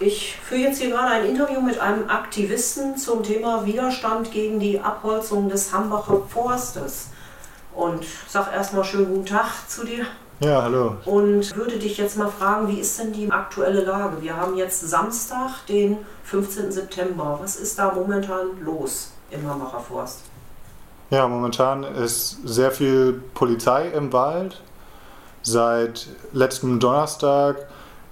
Ich führe jetzt hier gerade ein Interview mit einem Aktivisten zum Thema Widerstand gegen die Abholzung des Hambacher Forstes. Und sag erstmal schönen guten Tag zu dir. Ja, hallo. Und würde dich jetzt mal fragen, wie ist denn die aktuelle Lage? Wir haben jetzt Samstag, den 15. September. Was ist da momentan los im Hambacher Forst? Ja, momentan ist sehr viel Polizei im Wald. Seit letztem Donnerstag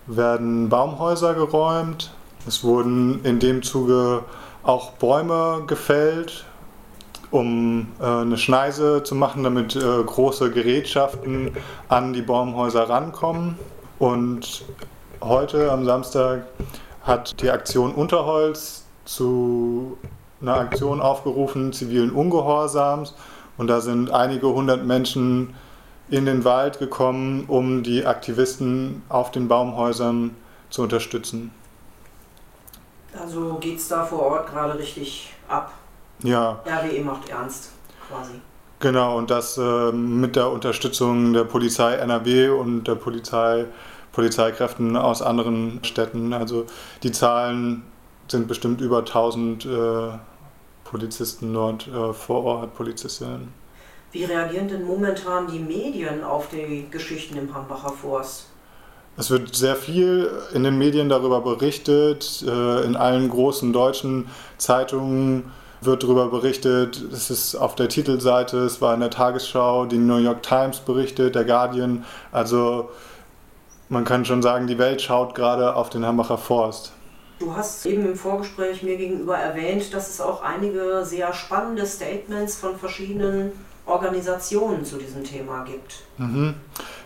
werden Baumhäuser geräumt. Es wurden in dem Zuge auch Bäume gefällt, um äh, eine Schneise zu machen, damit äh, große Gerätschaften an die Baumhäuser rankommen. Und heute am Samstag hat die Aktion Unterholz zu einer Aktion aufgerufen, zivilen Ungehorsams. Und da sind einige hundert Menschen in den Wald gekommen, um die Aktivisten auf den Baumhäusern zu unterstützen. Also geht es da vor Ort gerade richtig ab? Ja. RWE macht ernst, quasi. Genau, und das äh, mit der Unterstützung der Polizei NRW und der Polizei, Polizeikräften aus anderen Städten. Also die Zahlen sind bestimmt über 1000 äh, Polizisten dort äh, vor Ort, Polizistinnen. Wie reagieren denn momentan die Medien auf die Geschichten im Hambacher Forst? Es wird sehr viel in den Medien darüber berichtet. Äh, in allen großen deutschen Zeitungen wird darüber berichtet. Es ist auf der Titelseite, es war in der Tagesschau, die New York Times berichtet, der Guardian. Also man kann schon sagen, die Welt schaut gerade auf den Hambacher Forst. Du hast eben im Vorgespräch mir gegenüber erwähnt, dass es auch einige sehr spannende Statements von verschiedenen Organisationen zu diesem Thema gibt. Mhm.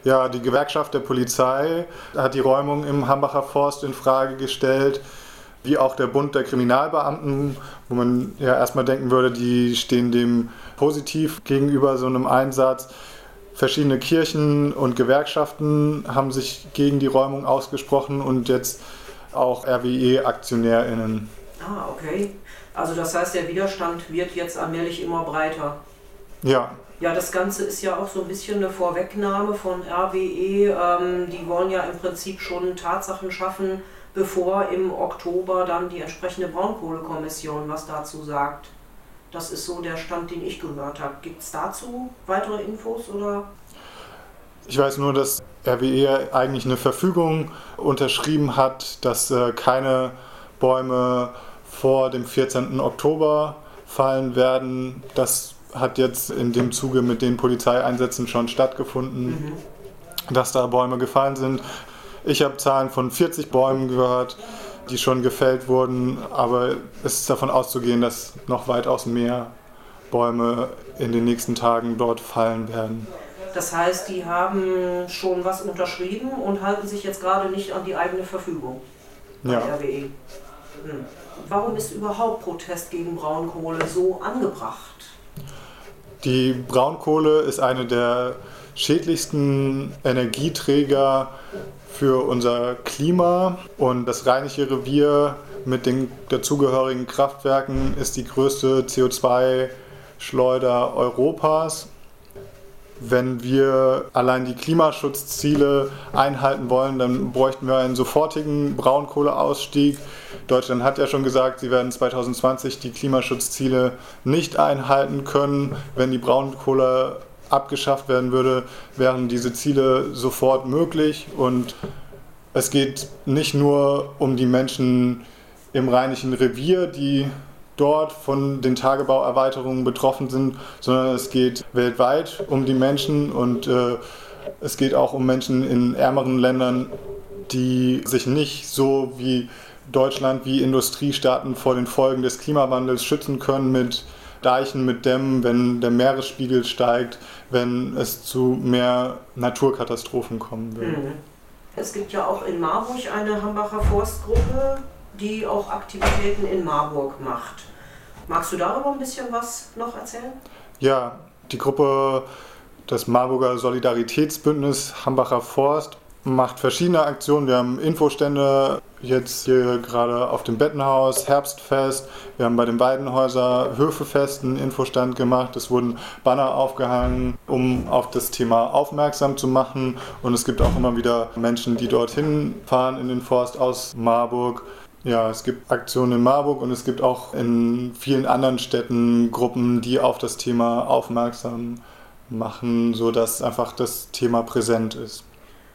Ja, die Gewerkschaft der Polizei hat die Räumung im Hambacher Forst in Frage gestellt, wie auch der Bund der Kriminalbeamten, wo man ja erstmal denken würde, die stehen dem positiv gegenüber so einem Einsatz. Verschiedene Kirchen und Gewerkschaften haben sich gegen die Räumung ausgesprochen und jetzt auch RWE-AktionärInnen. Ah, okay. Also das heißt, der Widerstand wird jetzt allmählich immer breiter. Ja. Ja, das Ganze ist ja auch so ein bisschen eine Vorwegnahme von RWE. Ähm, die wollen ja im Prinzip schon Tatsachen schaffen, bevor im Oktober dann die entsprechende Braunkohlekommission was dazu sagt. Das ist so der Stand, den ich gehört habe. Gibt es dazu weitere Infos oder? Ich weiß nur, dass RWE eigentlich eine Verfügung unterschrieben hat, dass äh, keine Bäume vor dem 14. Oktober fallen werden. Das hat jetzt in dem Zuge mit den Polizeieinsätzen schon stattgefunden, mhm. dass da Bäume gefallen sind. Ich habe Zahlen von 40 Bäumen gehört, die schon gefällt wurden, aber es ist davon auszugehen, dass noch weitaus mehr Bäume in den nächsten Tagen dort fallen werden. Das heißt, die haben schon was unterschrieben und halten sich jetzt gerade nicht an die eigene Verfügung ja. RWE. Hm. Warum ist überhaupt Protest gegen Braunkohle so angebracht? Die Braunkohle ist eine der schädlichsten Energieträger für unser Klima. Und das Rheinische Revier mit den dazugehörigen Kraftwerken ist die größte CO2-Schleuder Europas wenn wir allein die Klimaschutzziele einhalten wollen, dann bräuchten wir einen sofortigen Braunkohleausstieg. Deutschland hat ja schon gesagt, sie werden 2020 die Klimaschutzziele nicht einhalten können. Wenn die Braunkohle abgeschafft werden würde, wären diese Ziele sofort möglich. Und es geht nicht nur um die Menschen im Rheinischen Revier, die dort von den Tagebauerweiterungen betroffen sind, sondern es geht weltweit um die Menschen und äh, es geht auch um Menschen in ärmeren Ländern, die sich nicht so wie Deutschland, wie Industriestaaten vor den Folgen des Klimawandels schützen können mit Deichen, mit Dämmen, wenn der Meeresspiegel steigt, wenn es zu mehr Naturkatastrophen kommen wird. Mhm. Es gibt ja auch in Marburg eine Hambacher Forstgruppe, die auch Aktivitäten in Marburg macht. Magst du darüber ein bisschen was noch erzählen? Ja, die Gruppe, das Marburger Solidaritätsbündnis Hambacher Forst, macht verschiedene Aktionen. Wir haben Infostände jetzt hier gerade auf dem Bettenhaus, Herbstfest. Wir haben bei den Weidenhäuser Höfefest einen Infostand gemacht. Es wurden Banner aufgehangen, um auf das Thema aufmerksam zu machen. Und es gibt auch immer wieder Menschen, die dorthin fahren in den Forst aus Marburg. Ja, es gibt Aktionen in Marburg und es gibt auch in vielen anderen Städten Gruppen, die auf das Thema aufmerksam machen, sodass einfach das Thema präsent ist.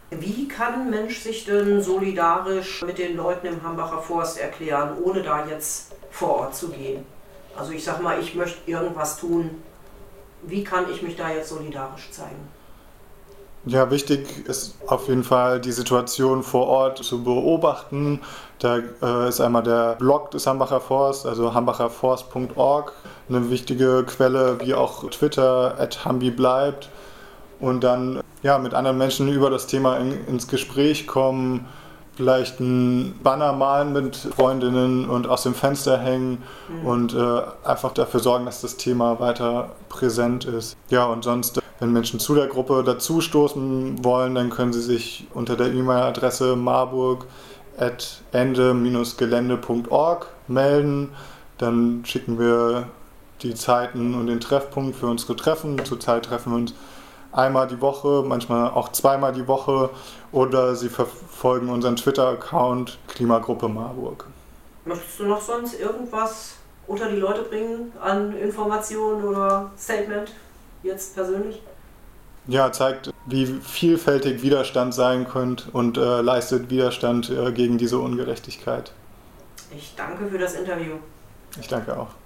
Wie kann ein Mensch sich denn solidarisch mit den Leuten im Hambacher Forst erklären, ohne da jetzt vor Ort zu gehen? Also ich sag mal, ich möchte irgendwas tun. Wie kann ich mich da jetzt solidarisch zeigen? Ja, wichtig ist auf jeden Fall die Situation vor Ort zu beobachten. Da äh, ist einmal der Blog des Hambacher Forst, also hambacherforst.org, eine wichtige Quelle, wie auch Twitter, at Hambi bleibt und dann ja, mit anderen Menschen über das Thema in, ins Gespräch kommen, vielleicht ein Banner malen mit Freundinnen und aus dem Fenster hängen mhm. und äh, einfach dafür sorgen, dass das Thema weiter präsent ist. Ja, und sonst, wenn Menschen zu der Gruppe dazustoßen wollen, dann können sie sich unter der E-Mail-Adresse marburg.ende-gelände.org melden. Dann schicken wir die Zeiten und den Treffpunkt für unsere Treffen. Zurzeit treffen wir uns einmal die Woche, manchmal auch zweimal die Woche oder Sie verfolgen unseren Twitter-Account Klimagruppe Marburg. Möchtest du noch sonst irgendwas unter die Leute bringen an Informationen oder Statement jetzt persönlich? Ja, zeigt, wie vielfältig Widerstand sein könnte und äh, leistet Widerstand äh, gegen diese Ungerechtigkeit. Ich danke für das Interview. Ich danke auch.